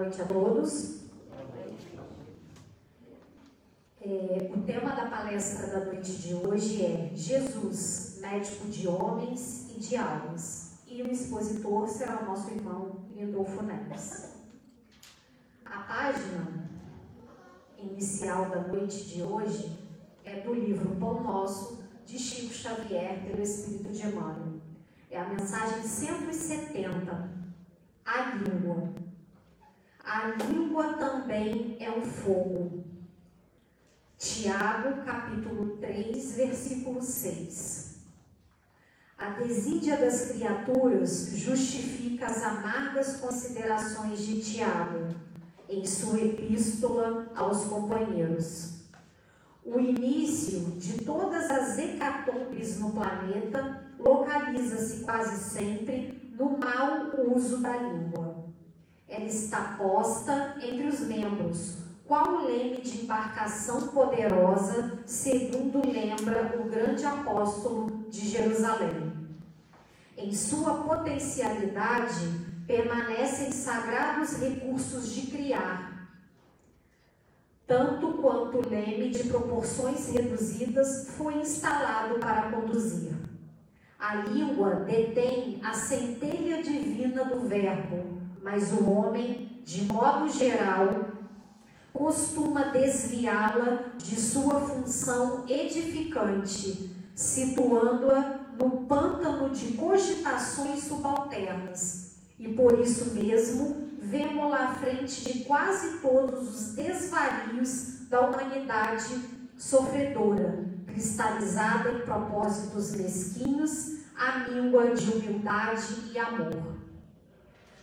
Noite a todos. É, o tema da palestra da noite de hoje é Jesus, médico de homens e de almas. E o expositor será o nosso irmão Lindolfo Neves. A página inicial da noite de hoje é do livro Pão Nosso, de Chico Xavier, pelo Espírito de Emmanuel. É a mensagem 170, a língua. A língua também é um fogo. Tiago, capítulo 3, versículo 6. A desídia das criaturas justifica as amargas considerações de Tiago em sua epístola aos companheiros. O início de todas as hecatombes no planeta localiza-se quase sempre no mau uso da língua. Ela está posta entre os membros, qual o leme de embarcação poderosa, segundo lembra o grande apóstolo de Jerusalém. Em sua potencialidade, permanecem sagrados recursos de criar, tanto quanto o leme de proporções reduzidas foi instalado para conduzir. A língua detém a centelha divina do Verbo, mas o homem, de modo geral, costuma desviá-la de sua função edificante, situando-a no pântano de cogitações subalternas. E por isso mesmo vemos-la à frente de quase todos os desvarios da humanidade sofredora, cristalizada em propósitos mesquinhos, míngua de humildade e amor.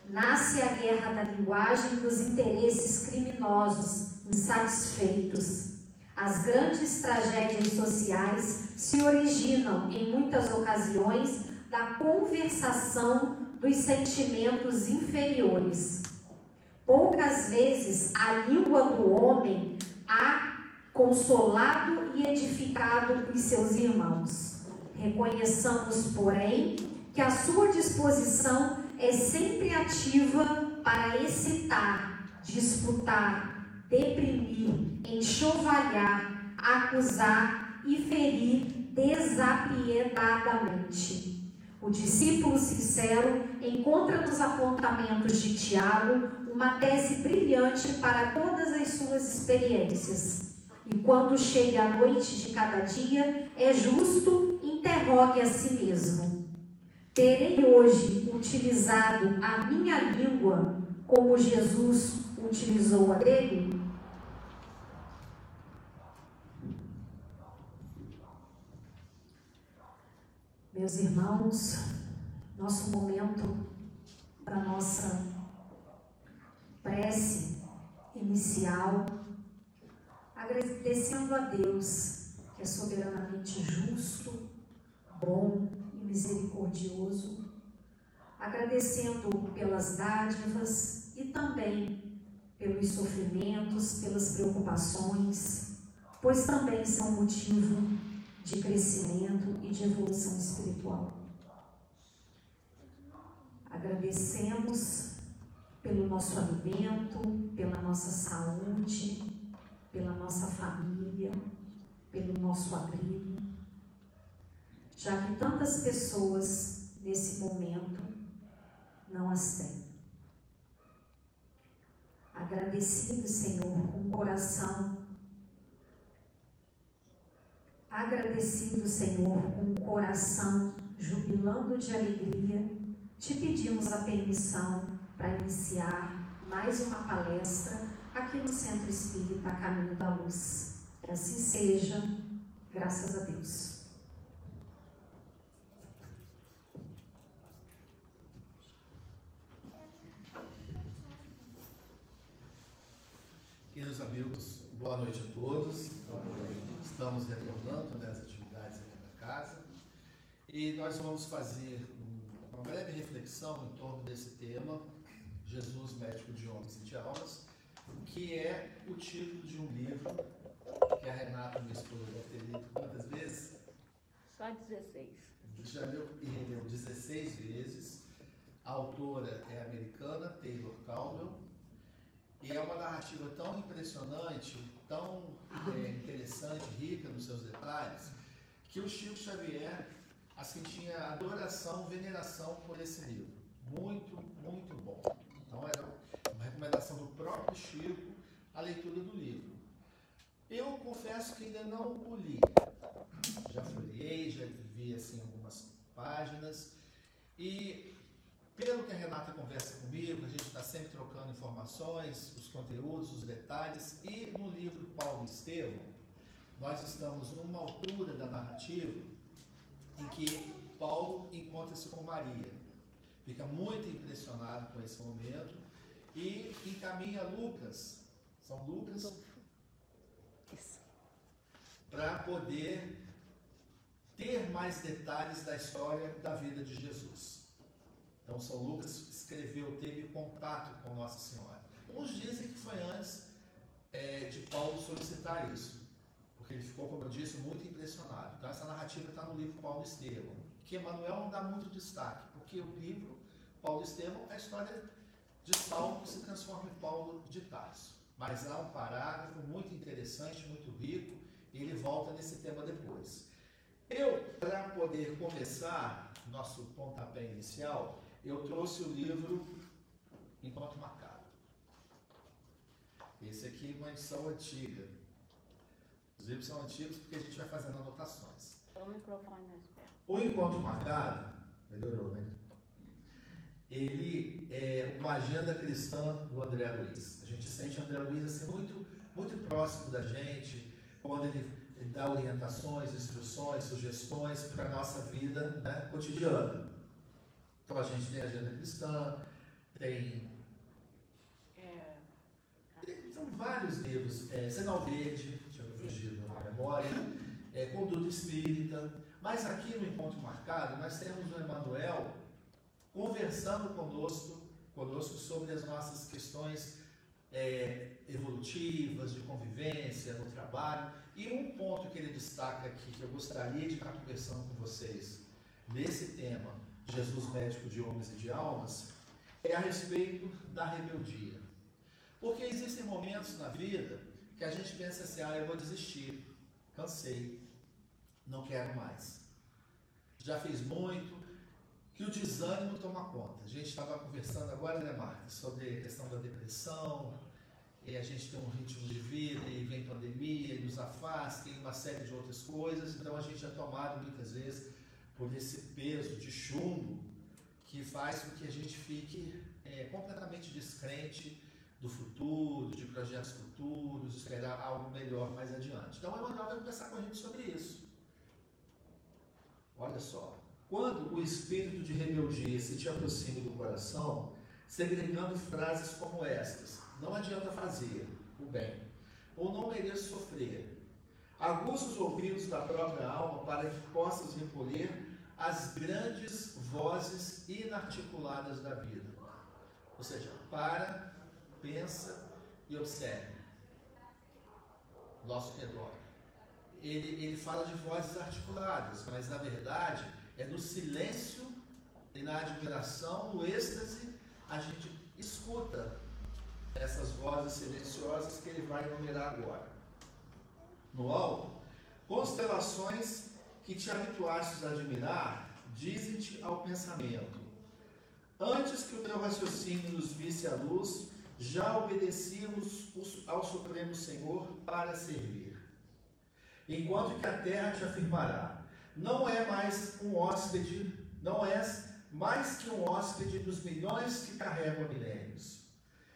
Nasce a guerra da linguagem dos interesses criminosos, insatisfeitos. As grandes tragédias sociais se originam, em muitas ocasiões, da conversação dos sentimentos inferiores. Poucas vezes a língua do homem há consolado e edificado os seus irmãos. Reconheçamos, porém, que a sua disposição é sempre ativa para excitar, disputar, deprimir, enxovalhar, acusar e ferir desapiedadamente. O discípulo sincero encontra nos apontamentos de Tiago uma tese brilhante para todas as suas experiências. E quando chega a noite de cada dia, é justo interrogue a si mesmo. Terei hoje utilizado a minha língua como Jesus utilizou a dele? Meus irmãos, nosso momento para nossa prece inicial, agradecendo a Deus, que é soberanamente justo, bom misericordioso, agradecendo pelas dádivas e também pelos sofrimentos, pelas preocupações, pois também são motivo de crescimento e de evolução espiritual. Agradecemos pelo nosso alimento, pela nossa saúde, pela nossa família, pelo nosso abrigo, já que tantas pessoas nesse momento não as têm. Agradecido, Senhor, com o coração agradecido, Senhor, com um coração jubilando de alegria, te pedimos a permissão para iniciar mais uma palestra aqui no Centro Espírita Caminho da Luz. Que assim seja, graças a Deus. Queridos amigos, boa noite a todos. Estamos retornando nas atividades aqui da casa e nós vamos fazer uma breve reflexão em torno desse tema, Jesus, médico de homens e de almas, que é o título de um livro que a Renata, minha esposa, deve ter lido quantas vezes? Só 16. Já leu e releu 16 vezes. A autora é americana, Taylor Caldwell, E é uma narrativa tão impressionante, tão é, interessante, rica nos seus detalhes, que o Chico Xavier assim tinha adoração, veneração por esse livro. Muito, muito bom. Então era uma recomendação do próprio Chico a leitura do livro. Eu confesso que ainda não o li. Já folhei, já vi assim algumas páginas e pelo que a Renata conversa comigo, a gente está sempre trocando informações, os conteúdos, os detalhes, e no livro Paulo Estevam, nós estamos numa altura da narrativa em que Paulo encontra-se com Maria. Fica muito impressionado com esse momento e encaminha Lucas, São Lucas, para poder ter mais detalhes da história da vida de Jesus. Então, São Lucas escreveu, teve contato com Nossa Senhora. Uns dizem que foi antes é, de Paulo solicitar isso, porque ele ficou, como eu disse, muito impressionado. Então, essa narrativa está no livro Paulo Estevão, que Emmanuel não dá muito destaque, porque o livro Paulo Estevão é a história de Saulo que se transforma em Paulo de Tarso. Mas há um parágrafo muito interessante, muito rico, e ele volta nesse tema depois. Eu, para poder começar nosso pontapé inicial, eu trouxe o livro Enquanto Marcado. Esse aqui é uma edição antiga. Os livros são antigos porque a gente vai fazendo anotações. O Encontro Marcado, melhorou, né? Ele é uma agenda cristã do André Luiz. A gente sente o André Luiz assim, muito, muito próximo da gente, quando ele, ele dá orientações, instruções, sugestões para a nossa vida né, cotidiana. Então a gente tem a agenda cristã, tem. É, tem são vários livros. É, Sinal Verde, tinha me fugido na memória, é, Conduta Espírita. Mas aqui no Encontro Marcado, nós temos o Emanuel conversando conosco, conosco sobre as nossas questões é, evolutivas, de convivência, no trabalho. E um ponto que ele destaca aqui, que eu gostaria de estar conversando com vocês nesse tema, Jesus médico de homens e de almas, é a respeito da rebeldia. Porque existem momentos na vida que a gente pensa assim, ah, eu vou desistir, cansei, não quero mais. Já fiz muito, que o desânimo toma conta. A gente estava conversando agora, né, Marta, sobre a questão da depressão, e a gente tem um ritmo de vida, e vem pandemia, e nos afasta, e uma série de outras coisas, então a gente é tomado muitas vezes por esse peso de chumbo que faz com que a gente fique é, completamente descrente do futuro, de projetos futuros, esperar algo melhor mais adiante. Então, o Emanuel vai conversar com a gente sobre isso. Olha só, quando o espírito de rebeldia se te aproxima do coração, segregando frases como estas: não adianta fazer o bem, ou não mereço sofrer. Aguça os ouvidos da própria alma para que possas recolher as grandes vozes inarticuladas da vida. Ou seja, para, pensa e observe. Nosso redor. Ele, ele fala de vozes articuladas, mas na verdade é no silêncio e na admiração, no êxtase, a gente escuta essas vozes silenciosas que ele vai enumerar agora. No alto, constelações que te habituastes a admirar, dizem-te ao pensamento. Antes que o teu raciocínio nos visse à luz, já obedecíamos ao Supremo Senhor para servir. Enquanto que a terra te afirmará, não é mais um hóspede, não és mais que um hóspede dos milhões que carregam milênios.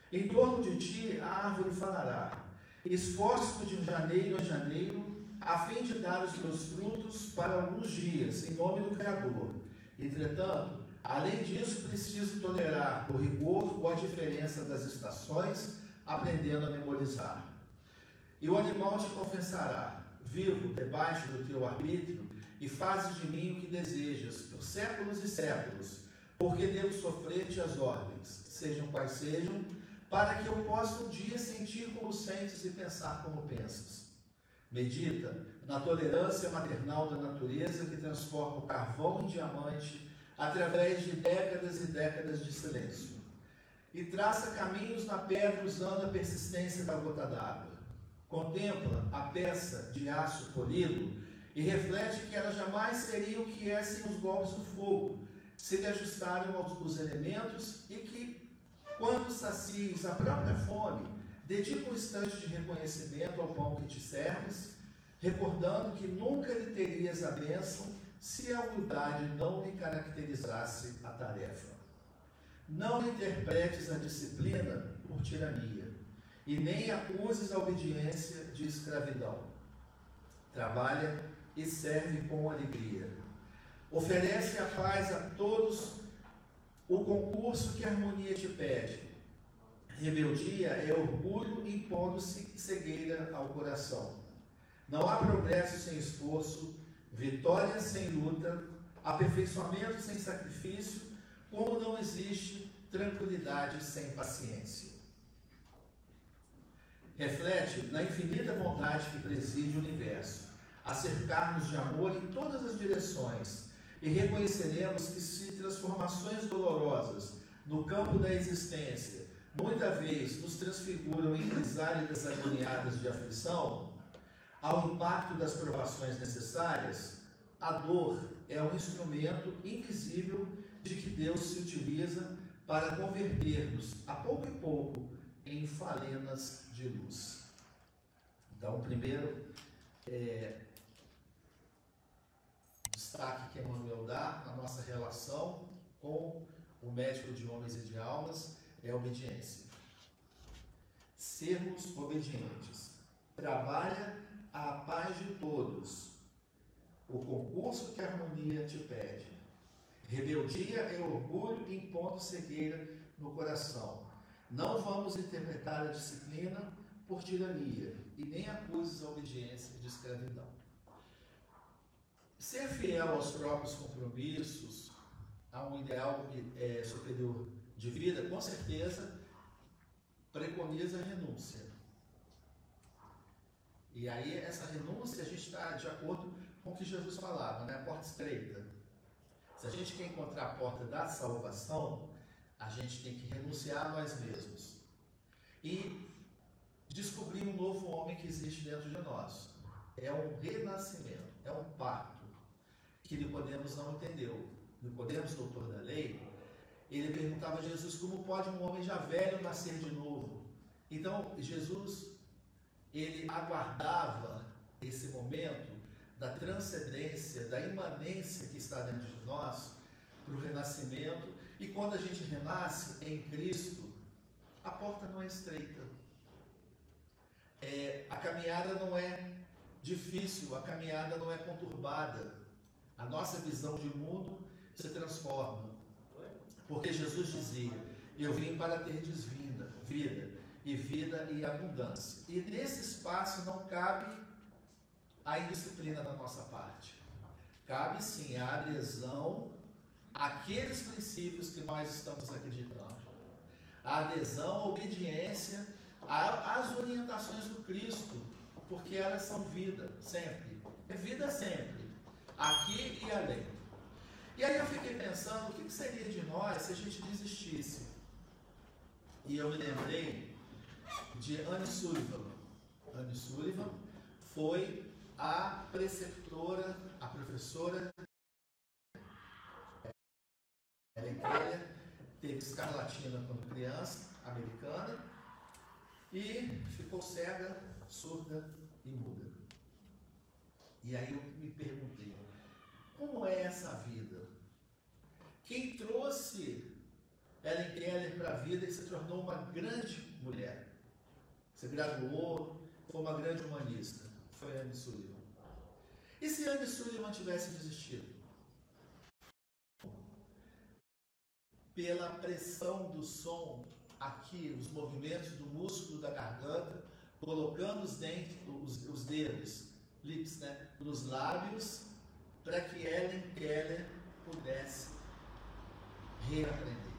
Em torno de ti a árvore falará, esforço de janeiro a janeiro a fim de dar os meus frutos para alguns dias, em nome do Criador. Entretanto, além disso, preciso tolerar o rigor ou a diferença das estações, aprendendo a memorizar. E o animal te confessará: vivo debaixo do teu arbítrio e fazes de mim o que desejas, por séculos e séculos, porque devo sofrer-te as ordens, sejam quais sejam, para que eu possa um dia sentir como sentes e pensar como pensas. Medita na tolerância maternal da natureza que transforma o carvão em diamante através de décadas e décadas de silêncio. e traça caminhos na pedra usando a persistência da gota d'água. Contempla a peça de aço polido e reflete que ela jamais seria o que é sem os golpes do fogo, se lhe ajustaram aos elementos e que, quando sacies a própria fome, dedica um instante de reconhecimento ao pão que te serves, recordando que nunca lhe terias a bênção se a humildade não lhe caracterizasse a tarefa. Não interpretes a disciplina por tirania, e nem acuses a obediência de escravidão. Trabalha e serve com alegria. Oferece a paz a todos o concurso que a harmonia te pede. Rebeldia é orgulho impondo-se cegueira ao coração. Não há progresso sem esforço, vitória sem luta, aperfeiçoamento sem sacrifício, como não existe tranquilidade sem paciência. Reflete na infinita bondade que preside o universo, a cercar-nos de amor em todas as direções, e reconheceremos que se transformações dolorosas no campo da existência muita vez nos transfiguram em crisálidas agoniadas de aflição, ao impacto das provações necessárias, a dor é um instrumento invisível de que Deus se utiliza para converter-nos, a pouco e pouco, em falenas de luz. Então, primeiro, é, destaque que Emmanuel dá na nossa relação com o médico de homens e de almas é obediência. Sermos obedientes. Trabalha a paz de todos. O concurso que a harmonia te pede. Rebeldia é orgulho impondo cegueira no coração. Não vamos interpretar a disciplina por tirania e nem acuses a obediência de escravidão. Ser fiel aos próprios compromissos, a um ideal é, superior de vida, com certeza preconiza a renúncia. E aí, essa renúncia, a gente está de acordo com o que Jesus falava, né? A porta estreita. Se a gente quer encontrar a porta da salvação, a gente tem que renunciar a nós mesmos. E descobrir um novo homem que existe dentro de nós. É um renascimento, é um parto que Nicodemos não entendeu. Nicodemos, doutor da lei, ele perguntava a Jesus como pode um homem já velho nascer de novo. Então, Jesus ele aguardava esse momento da transcendência, da imanência que está dentro de nós para o renascimento. E quando a gente renasce em Cristo, a porta não é estreita. É, a caminhada não é difícil, a caminhada não é conturbada. A nossa visão de mundo se transforma. Porque Jesus dizia: Eu vim para ter desvinda, vida e vida e abundância. E nesse espaço não cabe a indisciplina da nossa parte. Cabe sim a adesão àqueles princípios que nós estamos acreditando. A adesão, a obediência às orientações do Cristo, porque elas são vida, sempre. É vida sempre, aqui e além. E aí eu fiquei pensando, o que seria de nós se a gente desistisse? E eu me lembrei de Anne Sullivan. Anne Sullivan foi a preceptora, a professora Keller, teve escarlatina quando criança, americana, e ficou cega, surda e muda. E aí eu me perguntei, como é essa vida? Quem trouxe Ellen Keller para a vida e se tornou uma grande mulher? Você graduou, foi uma grande humanista. Foi Anne Sullivan. E se Anne Sullivan tivesse desistido? Pela pressão do som aqui, os movimentos do músculo da garganta, colocando os, dentes, os, os dedos, lips, né, nos lábios, para que Ellen Keller pudesse reaprender.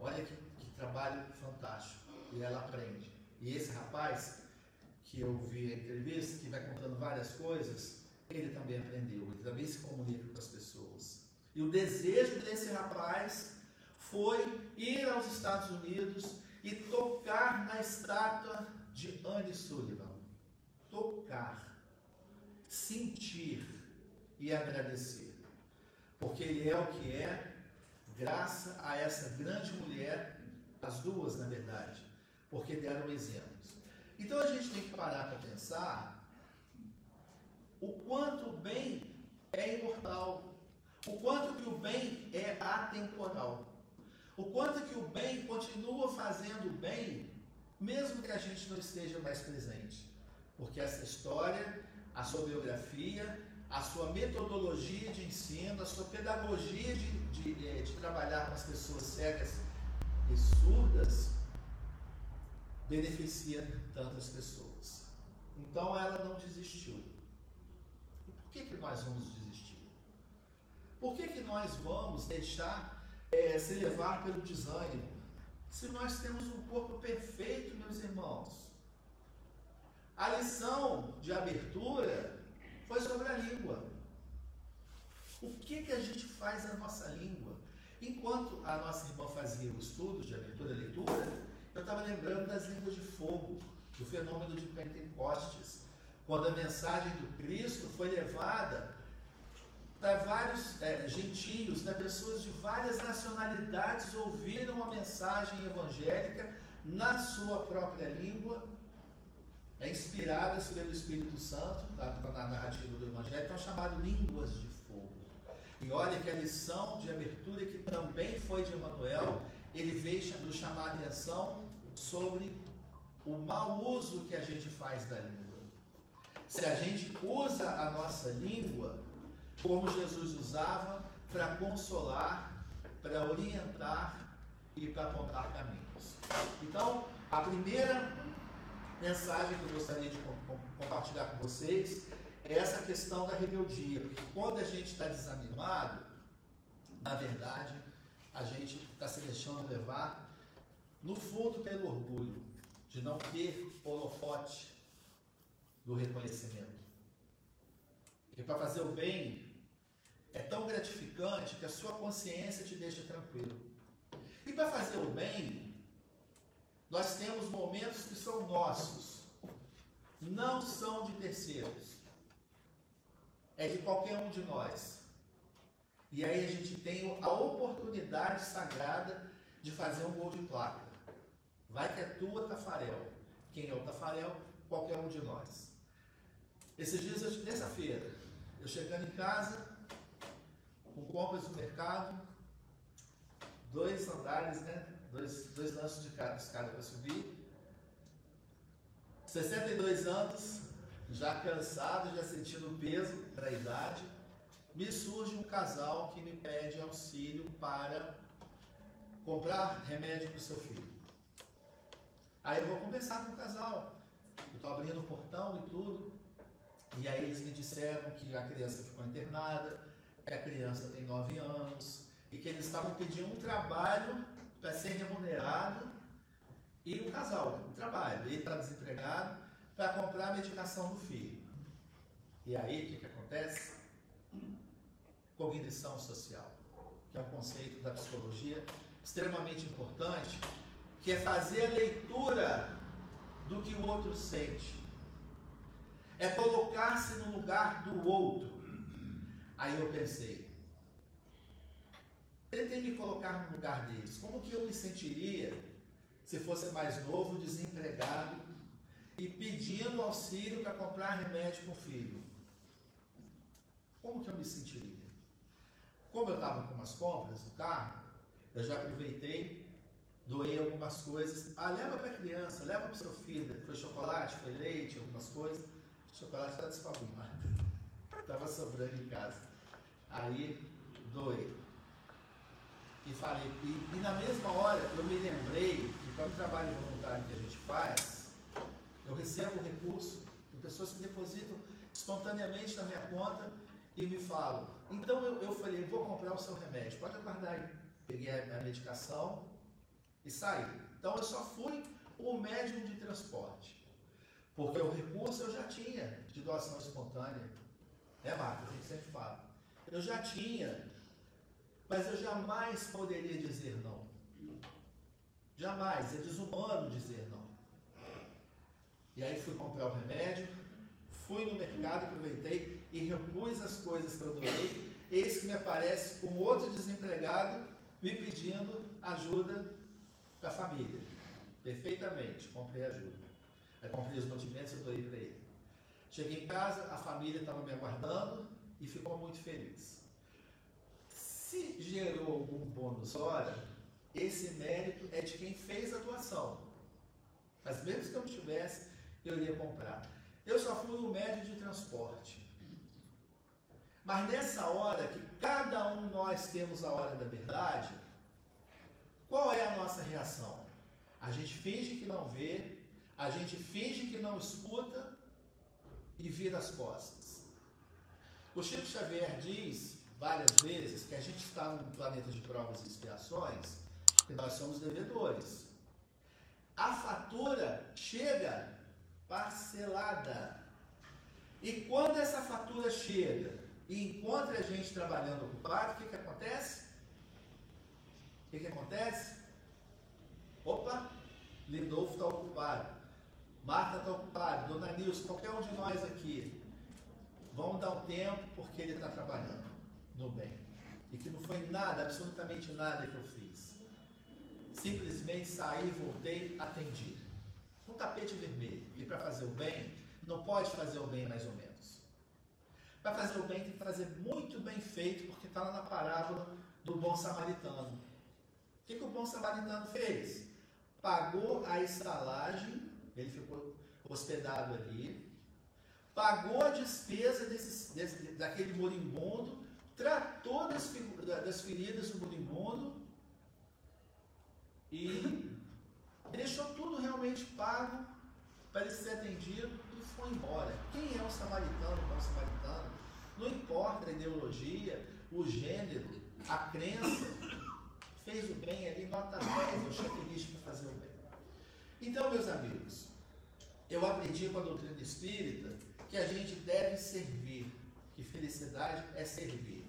Olha que trabalho fantástico. E ela aprende. E esse rapaz, que eu vi a entrevista, que vai contando várias coisas, ele também aprendeu, ele também se comunica com as pessoas. E o desejo desse rapaz foi ir aos Estados Unidos e tocar na estátua de Anne Sullivan. Tocar, sentir e agradecer. Porque ele é o que é, graças a essa grande mulher, as duas na verdade, porque deram exemplos. Então a gente tem que parar para pensar o quanto o bem é imortal, o quanto que o bem é atemporal, o quanto que o bem continua fazendo bem, mesmo que a gente não esteja mais presente. Porque essa história, a sua biografia, a sua metodologia de ensino, a sua pedagogia de, de, eh, de trabalhar com as pessoas cegas e surdas, beneficia tantas pessoas. Então ela não desistiu. E por que, que nós vamos desistir? Por que, que nós vamos deixar é, se levar pelo desânimo? Se nós temos um corpo perfeito, meus irmãos. A lição de abertura foi sobre a língua. O que, que a gente faz na nossa língua? Enquanto a nossa irmã fazia o estudo de abertura e leitura, eu estava lembrando das línguas de fogo, do fenômeno de Pentecostes, quando a mensagem do Cristo foi levada para vários é, gentios, né, pessoas de várias nacionalidades ouviram a mensagem evangélica na sua própria língua, é inspiradas pelo Espírito Santo, na narrativa do Evangelho, então chamado línguas de fogo. E olha que a lição de abertura, que também foi de Emanuel, ele veio nos chamar a atenção sobre o mau uso que a gente faz da língua. Se a gente usa a nossa língua como Jesus usava para consolar, para orientar e para apontar caminhos. Então, a primeira mensagem que eu gostaria de compartilhar com vocês é essa questão da rebeldia. Porque quando a gente está desanimado, na verdade, a gente está se deixando levar no fundo pelo orgulho de não ter holofote do reconhecimento. E para fazer o bem é tão gratificante que a sua consciência te deixa tranquilo. E para fazer o bem, nós temos momentos que são nossos, não são de terceiros. É de qualquer um de nós. E aí a gente tem a oportunidade sagrada de fazer um gol de placa. Vai que é tua, Tafarel. Quem é o Tafarel? Qualquer um de nós. Esses dias, terça-feira, eu chegando em casa, com compras no mercado, dois andares, né? Dois, dois lances de cada escada para subir. 62 anos, já cansado, já sentindo o peso da idade, me surge um casal que me pede auxílio para comprar remédio para o seu filho. Aí eu vou conversar com o casal. Eu estou abrindo o portão e tudo. E aí eles me disseram que a criança ficou internada, que a criança tem 9 anos, e que eles estavam pedindo um trabalho para ser remunerado, e o casal, um trabalho. Ele está desempregado para comprar a medicação do filho. E aí o que, que acontece? Cognição social, que é um conceito da psicologia extremamente importante, que é fazer a leitura do que o outro sente. É colocar-se no lugar do outro. Aí eu pensei, tentei me colocar no lugar deles. Como que eu me sentiria se fosse mais novo, desempregado e pedindo auxílio para comprar remédio para o filho? Como que eu me sentiria? Como eu estava com umas compras no carro, eu já aproveitei doei algumas coisas. Ah, leva para a criança, leva para o seu filho. Foi chocolate, foi leite, algumas coisas. O chocolate está desfabulado. Estava sobrando em casa. Aí, doei. E falei, e, e, na mesma hora eu me lembrei que para o trabalho voluntário que a gente faz, eu recebo recurso de pessoas que depositam espontaneamente na minha conta e me falam. Então eu, eu falei, vou comprar o seu remédio, pode aguardar aí. Peguei a, a medicação, e saí. Então eu só fui o médium de transporte. Porque o recurso eu já tinha de doação espontânea. Né, Marcos? A gente sempre fala. Eu já tinha mas eu jamais poderia dizer não. Jamais, é desumano dizer não. E aí fui comprar o remédio, fui no mercado, aproveitei e repus as coisas que eu doei. Eis que me aparece um outro desempregado me pedindo ajuda para a família. Perfeitamente, comprei ajuda. Aí comprei os mantimentos e doei para ele. Cheguei em casa, a família estava me aguardando e ficou muito feliz. Se gerou algum bônus hora, esse mérito é de quem fez a doação. Mas mesmo que eu não tivesse, eu iria comprar. Eu só fui o médio de transporte. Mas nessa hora que cada um nós temos a hora da verdade, qual é a nossa reação? A gente finge que não vê, a gente finge que não escuta e vira as costas. O Chico Xavier diz várias vezes que a gente está num planeta de provas e expiações e nós somos devedores. A fatura chega parcelada. E quando essa fatura chega e encontra a gente trabalhando ocupado, o que, que acontece? O que, que acontece? Opa, Lindolfo está ocupado. Marta está ocupada. Dona Nilson, qualquer um de nós aqui. Vamos dar um tempo porque ele está trabalhando no bem. E que não foi nada, absolutamente nada que eu fiz. Simplesmente saí, voltei, atendi. Um tapete vermelho. E para fazer o bem, não pode fazer o bem mais ou menos. Para fazer o bem tem que fazer muito bem feito, porque está lá na parábola do bom samaritano. O que, que o bom samaritano fez? Pagou a estalagem, ele ficou hospedado ali, pagou a despesa desse, desse, daquele moribundo, tratou das, das feridas do moribundo e deixou tudo realmente pago para ele ser atendido e foi embora. Quem é o samaritano, o bom samaritano? Não importa a ideologia, o gênero, a crença, fez o bem ali, nota 10, o checklist para fazer o bem. Então, meus amigos, eu aprendi com a doutrina espírita que a gente deve servir, que felicidade é servir.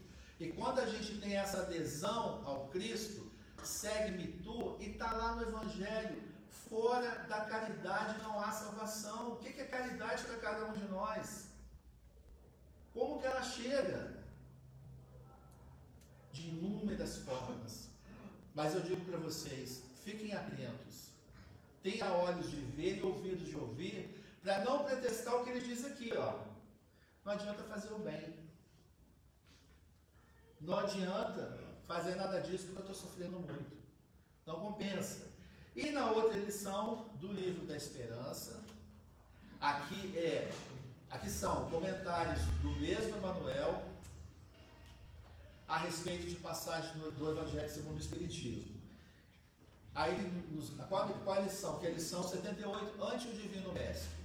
E quando a gente tem essa adesão ao Cristo, segue-me tu, e está lá no Evangelho, fora da caridade não há salvação. O que é caridade para cada um de nós? Como que ela chega? De inúmeras formas. Mas eu digo para vocês, fiquem atentos. Tenha olhos de ver e ouvidos de ouvir, para não pretestar o que ele diz aqui, ó. Não adianta fazer o bem. Não adianta fazer nada disso porque eu estou sofrendo muito. Não compensa. E na outra lição do livro da Esperança, aqui é, aqui são comentários do mesmo Emanuel a respeito de passagens do, Evangelho segundo o Espiritismo. Aí, qual, qual a lição? Que é a lição 78, ante o Divino Mestre.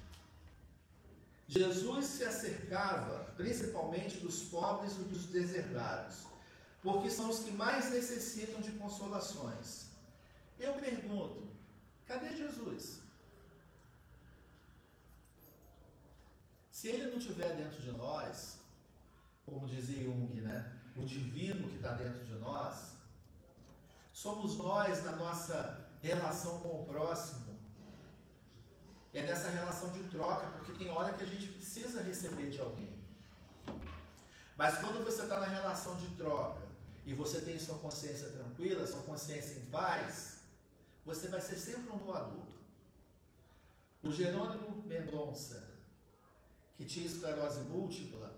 Jesus se acercava principalmente dos pobres e dos deserdados, porque são os que mais necessitam de consolações. Eu pergunto: cadê Jesus? Se ele não estiver dentro de nós, como dizia Jung, né? o divino que está dentro de nós, somos nós na nossa relação com o próximo. É nessa relação de troca, porque tem hora que a gente precisa receber de alguém. Mas quando você está na relação de troca e você tem sua consciência tranquila, sua consciência em paz, você vai ser sempre um doador. O Jerônimo Mendonça, que tinha esclerose múltipla,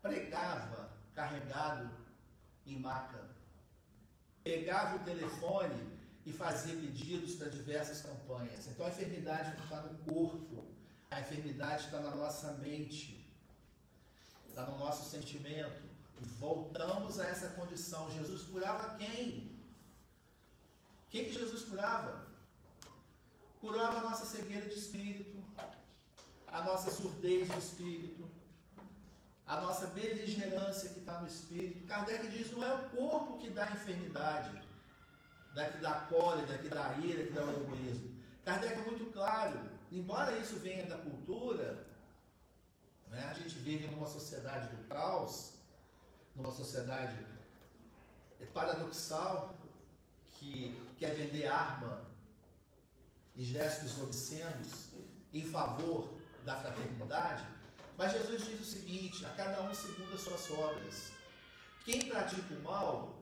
pregava carregado em maca. Pegava o telefone e fazia pedidos para diversas campanhas. Então a enfermidade não está no corpo, a enfermidade está na nossa mente, está no nosso sentimento. Voltamos a essa condição. Jesus curava quem? Quem que Jesus curava? Curava a nossa cegueira de espírito, a nossa surdez de espírito, a nossa beligerância que está no espírito. Kardec diz: não é o corpo que dá enfermidade, daqui da cólera, que dá ira, que dá o egoísmo. Kardec é muito claro, embora isso venha da cultura, né, a gente vive numa sociedade do caos, numa sociedade paradoxal que quer vender arma e gestos obscenos em favor da fraternidade, mas Jesus diz o seguinte: a cada um segundo as suas obras. Quem pratica o mal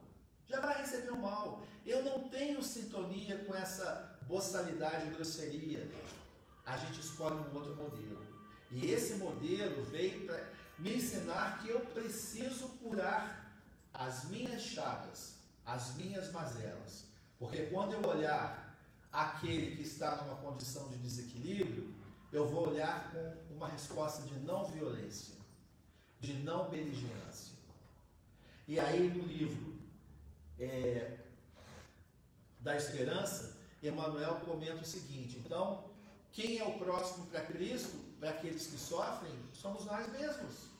já vai receber o mal. Eu não tenho sintonia com essa boçalidade e grosseria. A gente escolhe um outro modelo. E esse modelo veio para me ensinar que eu preciso curar as minhas chagas, as minhas mazelas. Porque quando eu olhar aquele que está numa condição de desequilíbrio, eu vou olhar com uma resposta de não violência, de não beligerância. E aí no livro é, da Esperança, Emmanuel comenta o seguinte: então, quem é o próximo para Cristo, para aqueles que sofrem, somos nós mesmos.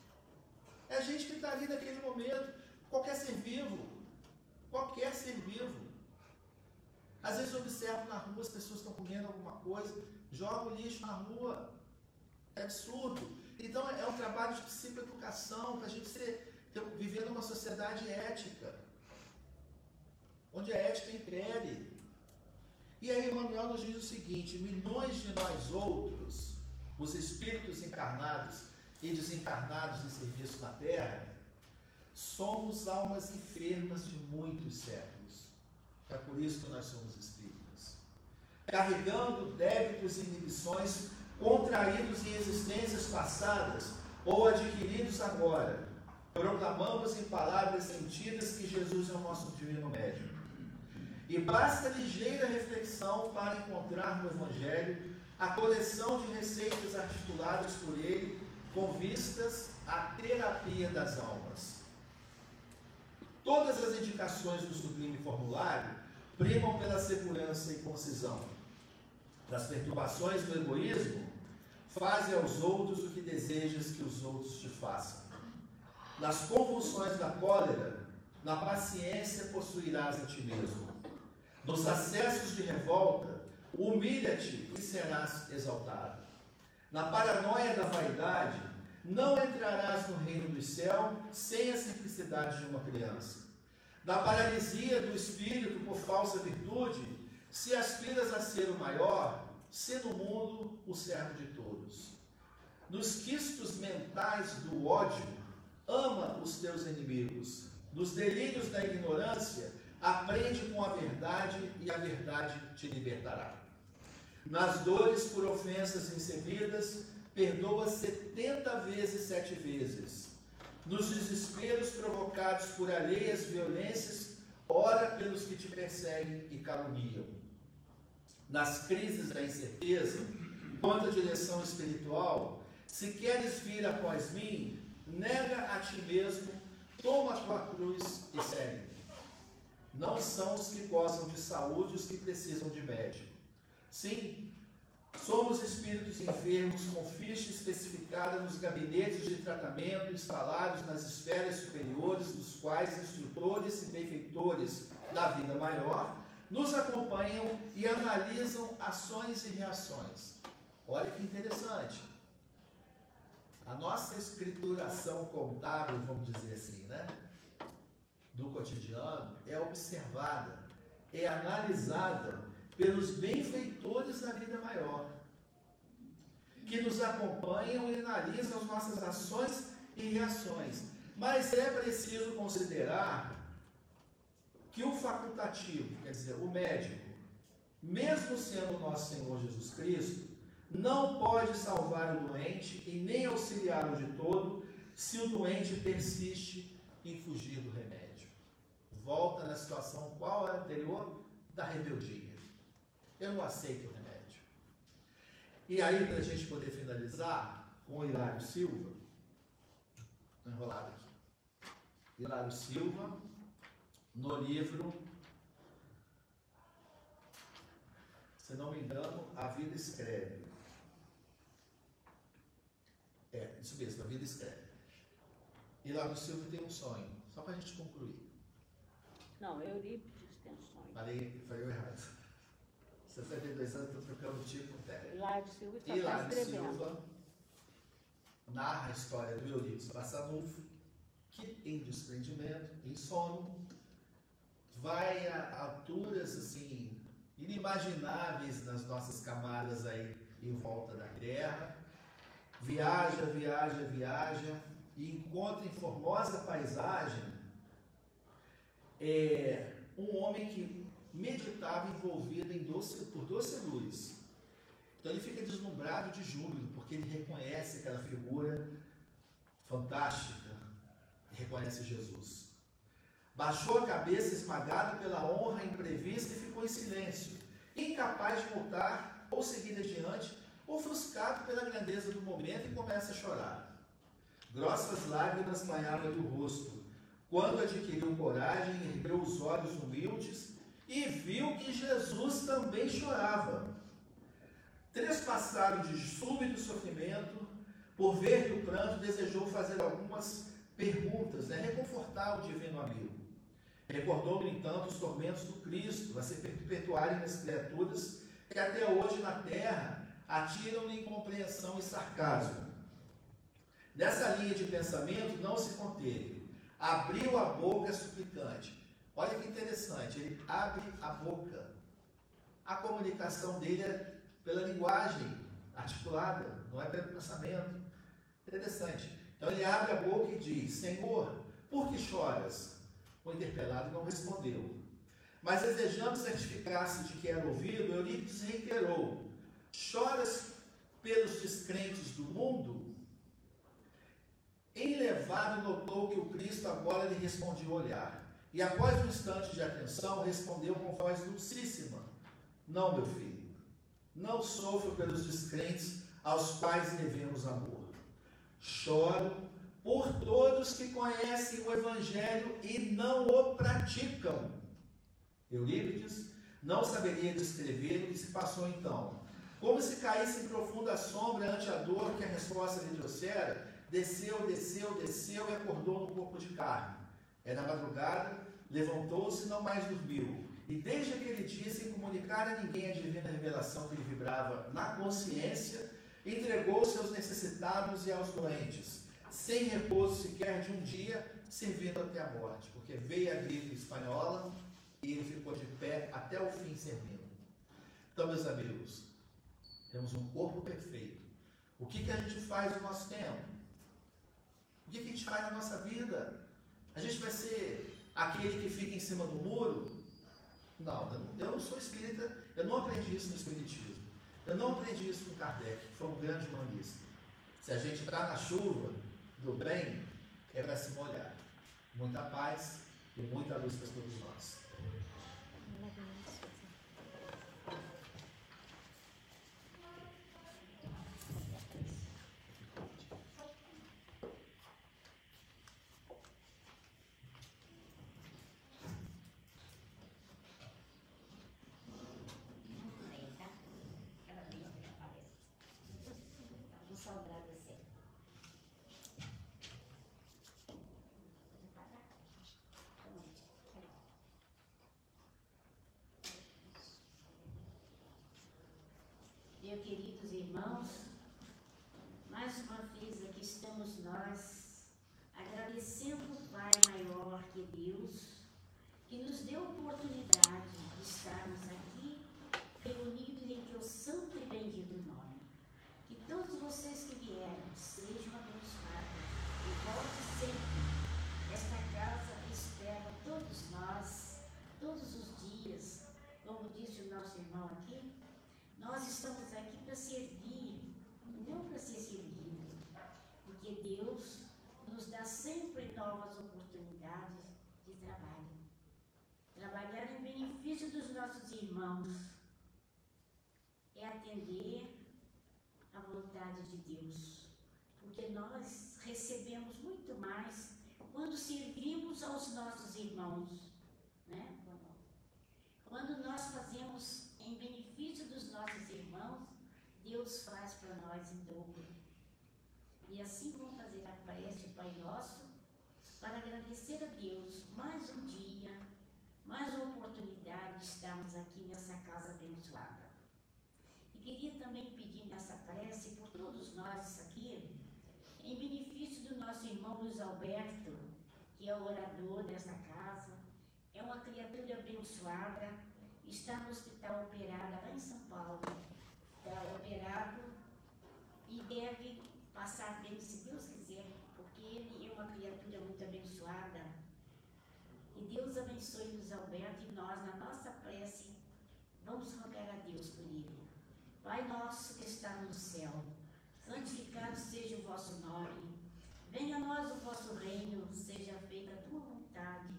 É a gente que está ali naquele momento, qualquer ser vivo, qualquer ser vivo. Às vezes eu observo na rua as pessoas estão comendo alguma coisa, jogam lixo na rua. É absurdo. Então é um trabalho de psicoeducação para a gente ser, ter, viver numa sociedade ética, onde a ética impere. E aí Emmanuel nos diz o seguinte: milhões de nós outros, os espíritos encarnados e desencarnados em serviço na Terra, somos almas enfermas de muitos séculos. É por isso que nós somos espíritas. Carregando débitos e inibições contraídos em existências passadas ou adquiridos agora, proclamamos em palavras sentidas que Jesus é o nosso divino médico. E basta ligeira reflexão para encontrar no Evangelho a coleção de receitas articuladas por ele com vistas à terapia das almas. Todas as indicações do sublime formulário primam pela segurança e concisão. Das perturbações do egoísmo, faze aos outros o que desejas que os outros te façam. Nas convulsões da cólera, na paciência possuirás a ti mesmo. Nos acessos de revolta, humilha-te e serás exaltado. Na paranoia da vaidade, não entrarás no reino do céu sem a simplicidade de uma criança da paralisia do espírito por falsa virtude, se aspiras a ser o maior, se no mundo o servo de todos. Nos quistos mentais do ódio, ama os teus inimigos. Nos delírios da ignorância, aprende com a verdade e a verdade te libertará. Nas dores por ofensas recebidas, perdoa setenta vezes sete vezes nos desesperos provocados por alheias violências, ora pelos que te perseguem e caluniam. Nas crises da incerteza, quanto à direção espiritual, se queres vir após mim, nega a ti mesmo, toma a tua cruz e segue. Não são os que gozam de saúde os que precisam de médico. Sim, Somos espíritos enfermos com ficha especificada nos gabinetes de tratamento instalados nas esferas superiores, dos quais instrutores e benfeitores da vida maior nos acompanham e analisam ações e reações. Olha que interessante. A nossa escrituração contábil, vamos dizer assim, né? Do cotidiano é observada, é analisada pelos benfeitores da vida maior, que nos acompanham e analisam as nossas ações e reações. Mas é preciso considerar que o facultativo, quer dizer, o médico, mesmo sendo nosso Senhor Jesus Cristo, não pode salvar o doente e nem auxiliá-lo de todo se o doente persiste em fugir do remédio. Volta na situação qual a anterior? Da rebeldia. Eu não aceito o remédio. E aí, para a gente poder finalizar, com o Hilário Silva, estou enrolado aqui. Hilário Silva, no livro, se não me engano, A Vida Escreve. É, isso mesmo, A Vida Escreve. Hilário Silva tem um sonho, só para a gente concluir. Não, Eurípides tem um sonho. Falei, falei errado. 62 anos, estou trocando tipo técnico. Hilário Silva está Hilário escrevendo. Silva narra a história do Eurípides Passanufo, que em desprendimento, em sono, vai a alturas assim inimagináveis nas nossas camadas aí em volta da Terra. Viaja, viaja, viaja e encontra em formosa paisagem é, um homem que meditava envolvido em doce, por doce luz. Então ele fica deslumbrado de júbilo, porque ele reconhece aquela figura fantástica, reconhece Jesus. Baixou a cabeça esmagado pela honra imprevista e ficou em silêncio, incapaz de voltar ou seguir adiante, ofuscado pela grandeza do momento e começa a chorar. Grossas lágrimas banharam do rosto. Quando adquiriu coragem, ergueu os olhos humildes e viu que Jesus também chorava. Trespassaram de súbito sofrimento, por ver que o pranto desejou fazer algumas perguntas, né? reconfortar o divino amigo. Recordou, no entanto, os tormentos do Cristo a se perpetuarem nas criaturas que até hoje na terra atiram-lhe incompreensão e sarcasmo. Nessa linha de pensamento não se conteve. Abriu a boca suplicante. Olha que interessante, ele abre a boca. A comunicação dele é pela linguagem articulada, não é pelo pensamento. Interessante. Então ele abre a boca e diz: Senhor, por que choras? O interpelado não respondeu. Mas desejando certificar-se de que era ouvido, Eurípides reiterou: Choras pelos descrentes do mundo? Enlevado, notou que o Cristo agora lhe respondia o olhar. E após um instante de atenção, respondeu com voz dulcíssima: Não, meu filho, não sofro pelos descrentes aos quais devemos amor. Choro por todos que conhecem o Evangelho e não o praticam. Eurípides não saberia descrever o que se passou então. Como se caísse em profunda sombra ante a dor que a resposta lhe trouxera, desceu, desceu, desceu e acordou no corpo de carne. Era madrugada, levantou-se e não mais dormiu. E desde aquele dia, sem comunicar a ninguém a divina revelação que lhe vibrava na consciência, entregou-se aos necessitados e aos doentes, sem repouso sequer de um dia, servindo até a morte, porque veio a gripe espanhola e ele ficou de pé até o fim servindo. Então, meus amigos, temos um corpo perfeito. O que, que a gente faz no nosso tempo? O que, a gente faz na nossa vida? A gente vai ser aquele que fica em cima do muro? Não, eu não sou espírita, eu não aprendi isso no Espiritismo. Eu não aprendi isso com Kardec, que foi um grande humanista. Se a gente está na chuva do bem, é para se molhar. Muita paz e muita luz para todos nós. Meu queridos irmãos, mais uma vez aqui estamos nós agradecendo o Pai maior que Deus, que nos deu a oportunidade de estarmos aqui reunidos em teu santo e bendito nome. Que todos vocês que vieram sejam abençoados e volte sempre. Esta casa espera todos nós, todos os dias, como disse o nosso irmão aqui, nós estamos aqui para servir, não para ser servido, porque Deus nos dá sempre novas oportunidades de trabalho. Trabalhar em benefício dos nossos irmãos é atender à vontade de Deus, porque nós recebemos muito mais quando servimos aos nossos irmãos, né? Quando nós fazemos em benefício dos nossos irmãos, Deus faz para nós em dobro. E assim vamos fazer a prece Pai Nosso para agradecer a Deus mais um dia, mais uma oportunidade de estarmos aqui nessa casa abençoada. E queria também pedir nessa prece por todos nós aqui, em benefício do nosso irmão Luiz Alberto, que é o orador dessa casa, é uma criatura abençoada, está no hospital operada lá em São Paulo. Está operado e deve passar bem, se Deus quiser, porque ele é uma criatura muito abençoada. Abençoe Luiz Alberto e nós, na nossa prece, vamos rogar a Deus por ele. Pai nosso que está no céu, santificado seja o vosso nome. Venha a nós o vosso reino, seja feita a tua vontade,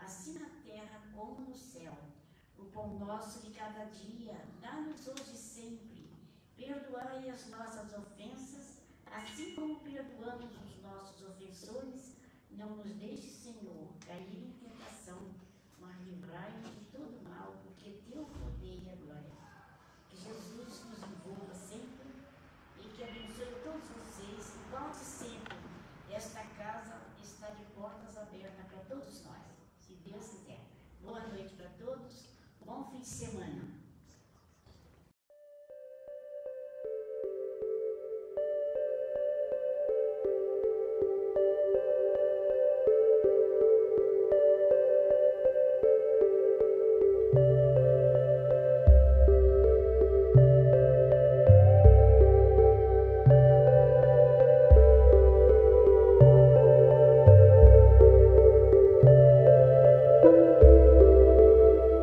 assim na terra como no céu. O pão nosso de cada dia, dá-nos hoje sempre. Perdoai as nossas ofensas, assim como perdoamos os nossos ofensores. Não nos deixe, Senhor, cair em tentação, mas